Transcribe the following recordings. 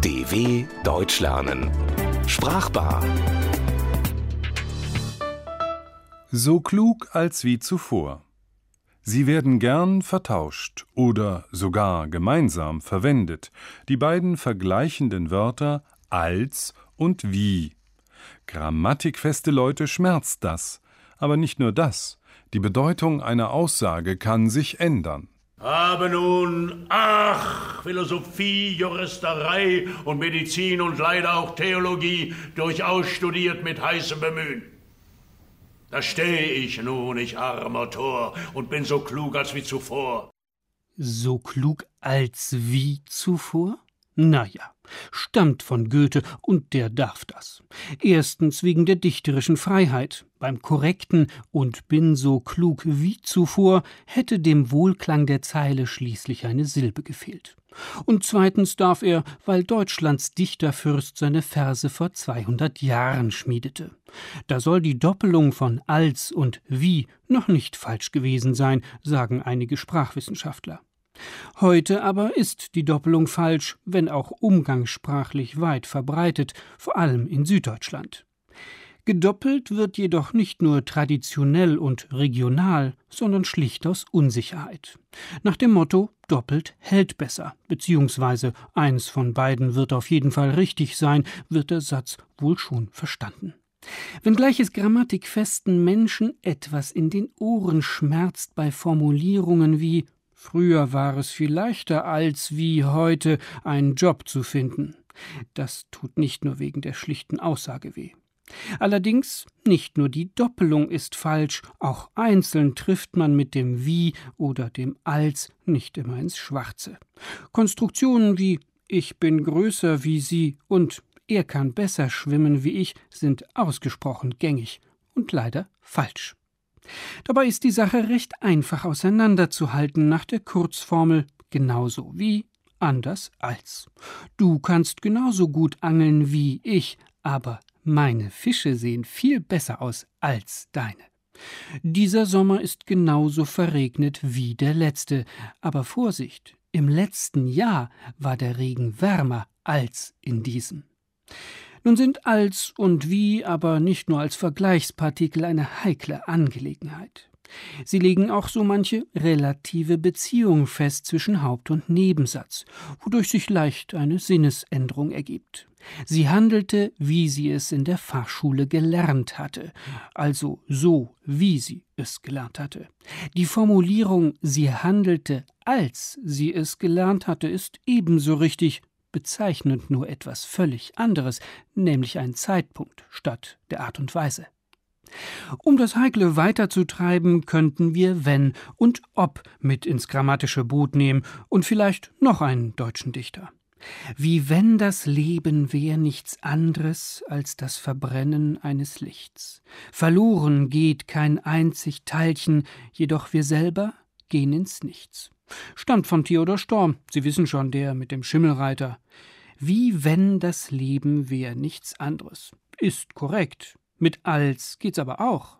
DW Deutsch lernen. Sprachbar. So klug als wie zuvor. Sie werden gern vertauscht oder sogar gemeinsam verwendet, die beiden vergleichenden Wörter als und wie. Grammatikfeste Leute schmerzt das, aber nicht nur das, die Bedeutung einer Aussage kann sich ändern. Aber nun, ach, Philosophie, Juristerei und Medizin und leider auch Theologie durchaus studiert mit heißem Bemühen. Da stehe ich nun, ich armer Tor, und bin so klug als wie zuvor. So klug als wie zuvor? Na ja, stammt von Goethe und der darf das. Erstens wegen der dichterischen Freiheit. Beim korrekten und bin so klug wie zuvor hätte dem Wohlklang der Zeile schließlich eine Silbe gefehlt. Und zweitens darf er, weil Deutschlands Dichterfürst seine Verse vor 200 Jahren schmiedete. Da soll die Doppelung von als und wie noch nicht falsch gewesen sein, sagen einige Sprachwissenschaftler. Heute aber ist die Doppelung falsch, wenn auch umgangssprachlich weit verbreitet, vor allem in Süddeutschland. Gedoppelt wird jedoch nicht nur traditionell und regional, sondern schlicht aus Unsicherheit. Nach dem Motto doppelt hält besser, beziehungsweise eins von beiden wird auf jeden Fall richtig sein, wird der Satz wohl schon verstanden. Wenngleich es grammatikfesten Menschen etwas in den Ohren schmerzt bei Formulierungen wie Früher war es viel leichter als wie heute einen Job zu finden. Das tut nicht nur wegen der schlichten Aussage weh. Allerdings nicht nur die Doppelung ist falsch, auch einzeln trifft man mit dem wie oder dem als nicht immer ins Schwarze. Konstruktionen wie ich bin größer wie sie und er kann besser schwimmen wie ich sind ausgesprochen gängig und leider falsch. Dabei ist die Sache recht einfach auseinanderzuhalten nach der Kurzformel genauso wie anders als. Du kannst genauso gut angeln wie ich, aber meine Fische sehen viel besser aus als deine. Dieser Sommer ist genauso verregnet wie der letzte, aber Vorsicht, im letzten Jahr war der Regen wärmer als in diesem. Nun sind als und wie aber nicht nur als Vergleichspartikel eine heikle Angelegenheit. Sie legen auch so manche relative Beziehung fest zwischen Haupt- und Nebensatz, wodurch sich leicht eine Sinnesänderung ergibt. Sie handelte, wie sie es in der Fachschule gelernt hatte, also so, wie sie es gelernt hatte. Die Formulierung sie handelte, als sie es gelernt hatte, ist ebenso richtig, bezeichnet nur etwas völlig anderes, nämlich einen Zeitpunkt statt der Art und Weise. Um das Heikle weiterzutreiben, könnten wir wenn und ob mit ins grammatische Boot nehmen und vielleicht noch einen deutschen Dichter. Wie wenn das Leben wär nichts anderes als das Verbrennen eines Lichts. Verloren geht kein einzig Teilchen, jedoch wir selber gehen ins Nichts. Stammt von Theodor Storm, Sie wissen schon, der mit dem Schimmelreiter. Wie wenn das Leben wär nichts anderes. Ist korrekt. Mit als geht's aber auch.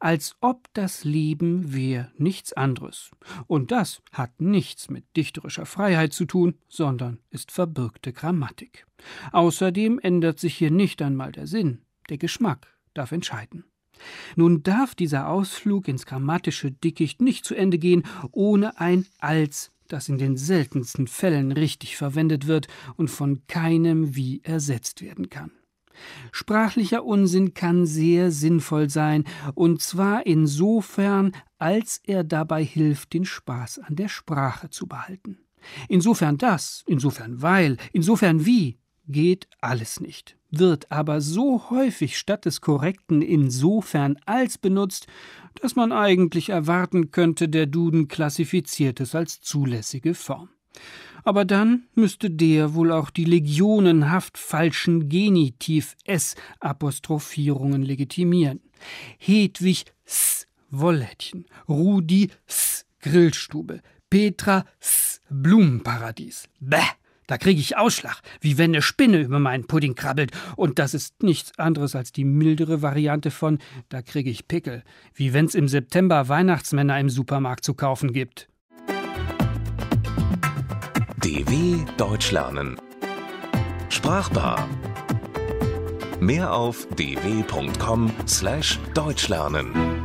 Als ob das Leben wär nichts anderes. Und das hat nichts mit dichterischer Freiheit zu tun, sondern ist verbürgte Grammatik. Außerdem ändert sich hier nicht einmal der Sinn. Der Geschmack darf entscheiden. Nun darf dieser Ausflug ins grammatische Dickicht nicht zu Ende gehen, ohne ein als, das in den seltensten Fällen richtig verwendet wird und von keinem wie ersetzt werden kann. Sprachlicher Unsinn kann sehr sinnvoll sein, und zwar insofern, als er dabei hilft, den Spaß an der Sprache zu behalten. Insofern das, insofern weil, insofern wie, geht alles nicht, wird aber so häufig statt des korrekten insofern als benutzt, dass man eigentlich erwarten könnte, der Duden klassifiziert es als zulässige Form. Aber dann müsste der wohl auch die legionenhaft falschen Genitiv S Apostrophierungen legitimieren. Hedwig S Wollädchen, Rudi S Grillstube, Petra S Blumenparadies. Bäh! Da kriege ich Ausschlag, wie wenn eine Spinne über meinen Pudding krabbelt. Und das ist nichts anderes als die mildere Variante von da kriege ich Pickel, wie wenn's im September Weihnachtsmänner im Supermarkt zu kaufen gibt. DW Deutsch lernen. Sprachbar. Mehr auf dw.com/deutschlernen.